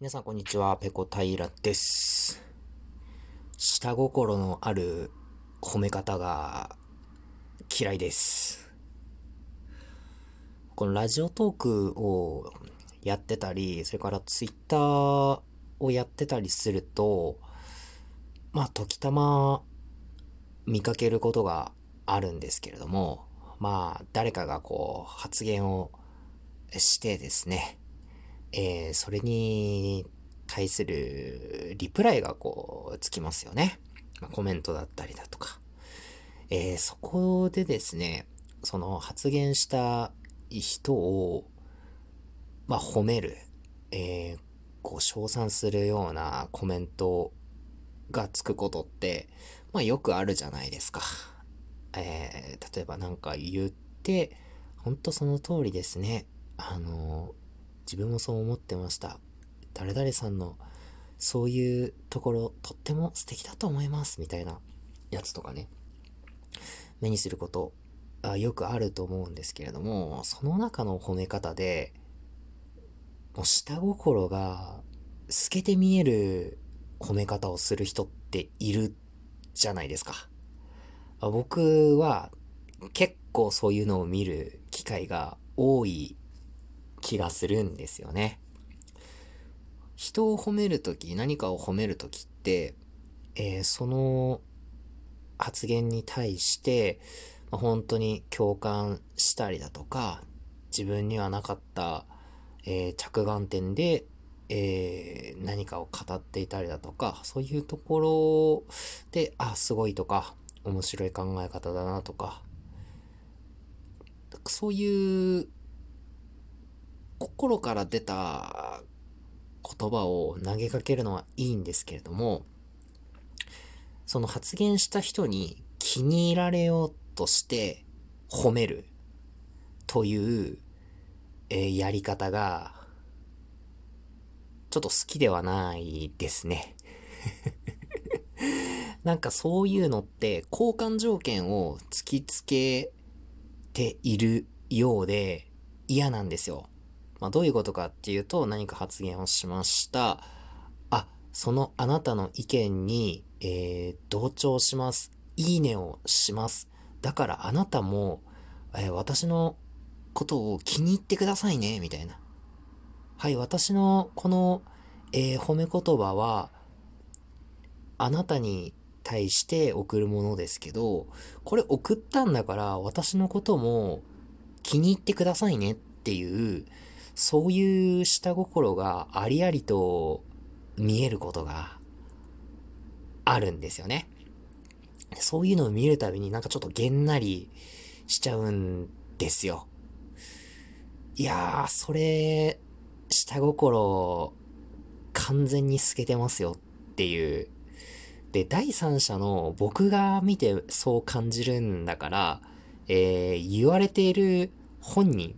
皆さんこんにちは、ペコ平です。下心のある褒め方が嫌いです。このラジオトークをやってたり、それからツイッターをやってたりすると、まあ、時たま見かけることがあるんですけれども、まあ、誰かがこう発言をしてですね、えー、それに対するリプライがこうつきますよね。まあ、コメントだったりだとか。えー、そこでですね、その発言した人を、まあ、褒める、えー、こう、称賛するようなコメントがつくことって、まあ、よくあるじゃないですか。えー、例えばなんか言って、ほんとその通りですね。あの自分もそう思ってました。誰々さんのそういうところとっても素敵だと思いますみたいなやつとかね、目にすることあよくあると思うんですけれども、その中の褒め方で、もう下心が透けて見える褒め方をする人っているじゃないですか。僕は結構そういうのを見る機会が多い気がするんですよね。人を褒めるとき、何かを褒めるときって、えー、その発言に対して、ま、本当に共感したりだとか、自分にはなかった、えー、着眼点で、えー、何かを語っていたりだとか、そういうところで、あ、すごいとか、面白い考え方だなとか、そういう心から出た言葉を投げかけるのはいいんですけれども、その発言した人に気に入られようとして褒めるという、えー、やり方が、ちょっと好きではないですね。なんかそういうのって交換条件を突きつけているようで嫌なんですよ。まあ、どういうことかっていうと、何か発言をしました。あ、そのあなたの意見に、えー、同調します。いいねをします。だからあなたも、えー、私のことを気に入ってくださいね、みたいな。はい、私のこの、えー、褒め言葉は、あなたに対して送るものですけど、これ送ったんだから私のことも気に入ってくださいねっていう、そういう下心がありありと見えることがあるんですよね。そういうのを見るたびになんかちょっとげんなりしちゃうんですよ。いやー、それ、下心、完全に透けてますよっていう。で、第三者の僕が見てそう感じるんだから、えー、言われている本人、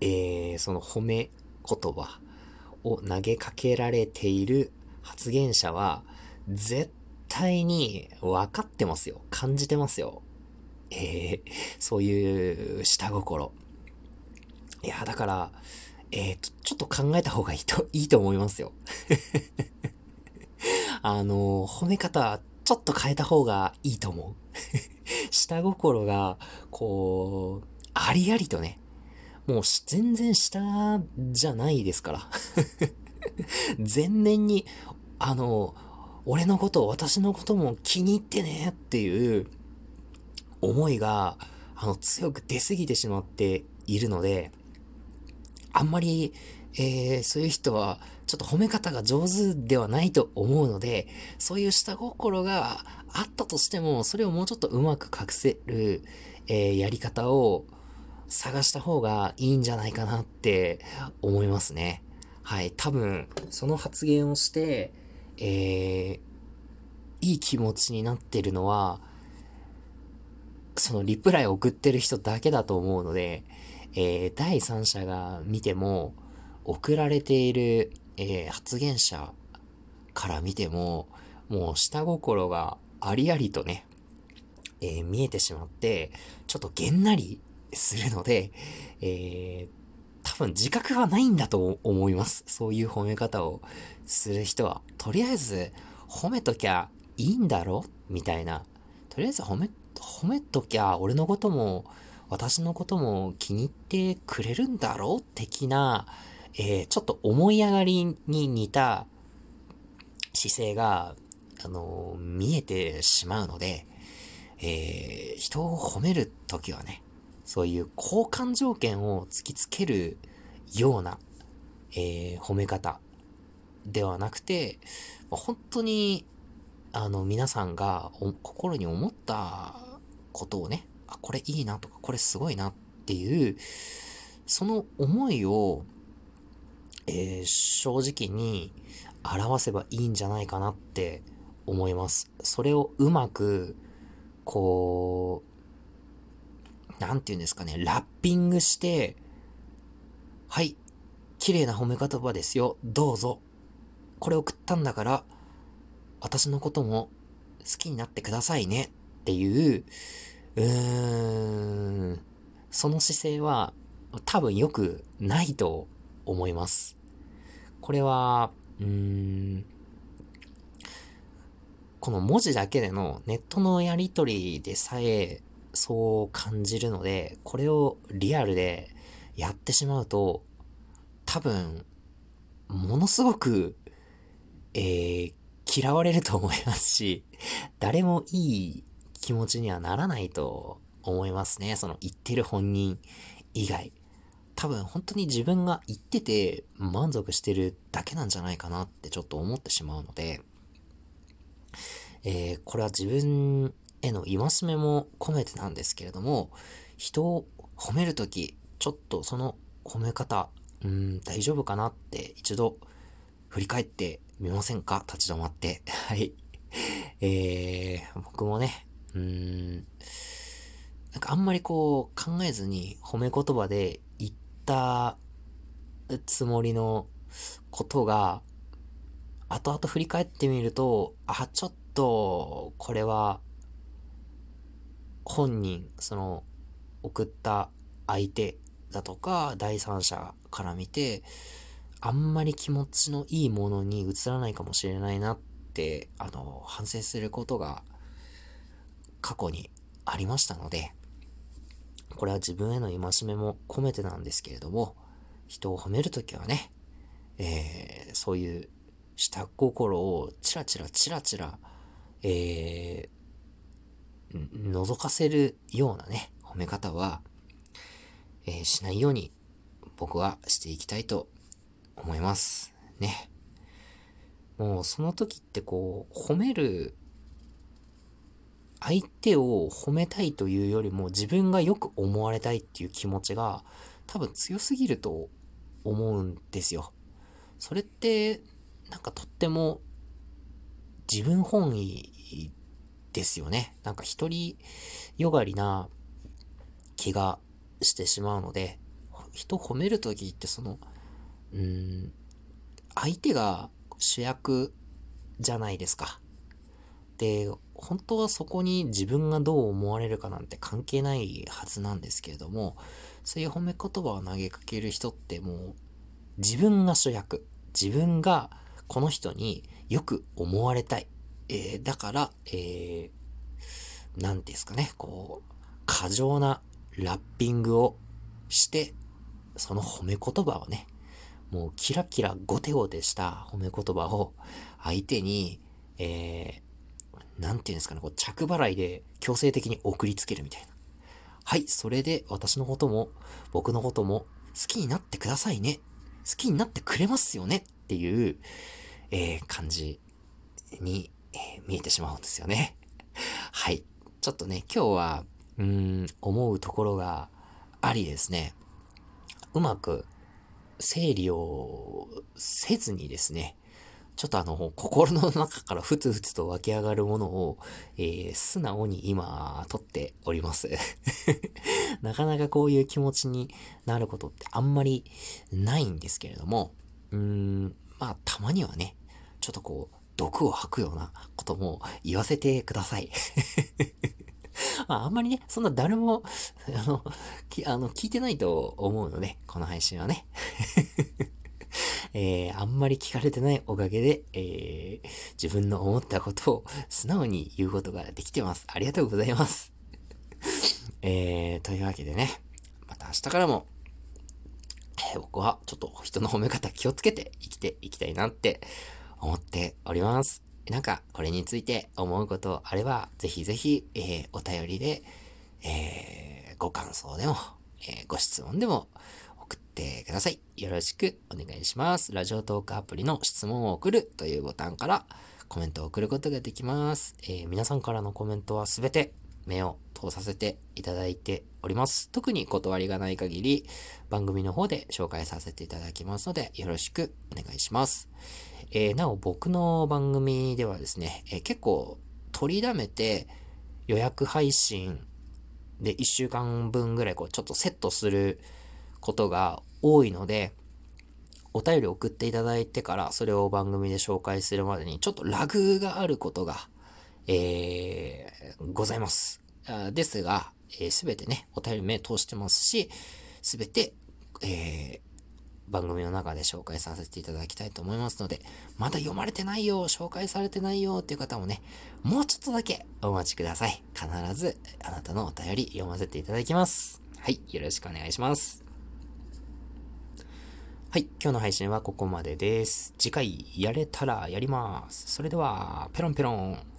えー、その褒め言葉を投げかけられている発言者は、絶対に分かってますよ。感じてますよ。えー、そういう下心。いや、だから、えー、ちょっと考えた方がいいと、いいと思いますよ。あの、褒め方、ちょっと変えた方がいいと思う。下心が、こう、ありありとね、もう全然下じゃないですから。全面に、あの、俺のこと、私のことも気に入ってねっていう思いが、あの、強く出すぎてしまっているので、あんまり、えー、そういう人は、ちょっと褒め方が上手ではないと思うので、そういう下心があったとしても、それをもうちょっとうまく隠せる、えー、やり方を、探した方がいいんじゃないかなって思いますね。はい。多分、その発言をして、えー、いい気持ちになってるのは、そのリプライを送ってる人だけだと思うので、えー、第三者が見ても、送られている、えー、発言者から見ても、もう下心がありありとね、えー、見えてしまって、ちょっとげんなりするので、えー、多分自覚はないんだと思います。そういう褒め方をする人は。とりあえず褒めときゃいいんだろ？みたいな。とりあえず褒め、褒めときゃ俺のことも私のことも気に入ってくれるんだろ？う的な、えー、ちょっと思い上がりに似た姿勢が、あのー、見えてしまうので、えー、人を褒めるときはね、そういう交換条件を突きつけるような、えー、褒め方ではなくて、本当に、あの、皆さんが心に思ったことをね、あ、これいいなとか、これすごいなっていう、その思いを、えー、正直に表せばいいんじゃないかなって思います。それをうまく、こう、なんて言うんですかね、ラッピングして、はい、綺麗な褒め言葉ですよ、どうぞ。これ送ったんだから、私のことも好きになってくださいねっていう、うーん、その姿勢は多分良くないと思います。これは、うーん、この文字だけでのネットのやりとりでさえそう感じるので、これをリアルでやってしまうと、多分、ものすごく、えー、嫌われると思いますし、誰もいい気持ちにはならないと思いますね。その言ってる本人以外。多分本当に自分が言ってて満足してるだけなんじゃないかなってちょっと思ってしまうので、えー、これは自分への戒めも込めてなんですけれども、人を褒めるとき、ちょっとその褒め方、うん、大丈夫かなって一度振り返ってみませんか？立ち止まって。はい。えー、僕もね、うーん、なんかあんまりこう考えずに褒め言葉で言ったつもりのことが、後々振り返ってみると、あ、ちょっと、これは、本人、その、送った相手だとか、第三者から見て、あんまり気持ちのいいものに移らないかもしれないなって、あの、反省することが過去にありましたので、これは自分への戒めも込めてなんですけれども、人を褒めるときはね、えー、そういう下心をチラチラチラチラ、えー、覗かせるようなね、褒め方は、えー、しないように僕はしていきたいと思います。ね。もうその時ってこう、褒める相手を褒めたいというよりも自分がよく思われたいっていう気持ちが多分強すぎると思うんですよ。それってなんかとっても自分本位ですよね。なんか一人よがりな気がしてしまうので、人褒めるときってその、うん、相手が主役じゃないですか。で、本当はそこに自分がどう思われるかなんて関係ないはずなんですけれども、そういう褒め言葉を投げかける人ってもう自分が主役、自分がこの人によく思われたい。えー、だから、えー、なんですかね、こう、過剰なラッピングをして、その褒め言葉をね、もうキラキラゴテゴテした褒め言葉を相手に、えなんていうんですかね、こう着払いで強制的に送りつけるみたいな。はい、それで私のことも、僕のことも好きになってくださいね。好きになってくれますよねっていう、えー、感じに、見えてしまうんですよね。はい。ちょっとね、今日は、うーん、思うところがありですね。うまく整理をせずにですね、ちょっとあの、心の中からふつふつと湧き上がるものを、えー、素直に今、撮っております。なかなかこういう気持ちになることってあんまりないんですけれども、うーん、まあ、たまにはね、ちょっとこう、毒を吐くようなことも言わせてください。まあ、あんまりね、そんな誰も、あの、きあの聞いてないと思うので、この配信はね。えー、あんまり聞かれてないおかげで、えー、自分の思ったことを素直に言うことができてます。ありがとうございます。えー、というわけでね、また明日からも、えー、僕はちょっと人の褒め方気をつけて生きていきたいなって思っております。なんか、これについて思うことあれば、ぜひぜひ、えー、お便りで、えー、ご感想でも、えー、ご質問でも送ってください。よろしくお願いします。ラジオトークアプリの質問を送るというボタンからコメントを送ることができます。え、皆さんからのコメントはすべて目を通させていただいております。特に断りがない限り番組の方で紹介させていただきますのでよろしくお願いします。えー、なお僕の番組ではですね、えー、結構取りだめて予約配信で1週間分ぐらいこうちょっとセットすることが多いので、お便り送っていただいてからそれを番組で紹介するまでにちょっとラグがあることが、えー、ございます。ですが、す、えー、べ、てね、お便り目通してますし、すべて、えー、番組の中で紹介させていただきたいと思いますので、まだ読まれてないよ、紹介されてないよっていう方もね、もうちょっとだけお待ちください。必ずあなたのお便り読ませていただきます。はい、よろしくお願いします。はい、今日の配信はここまでです。次回やれたらやります。それでは、ペロンペロン。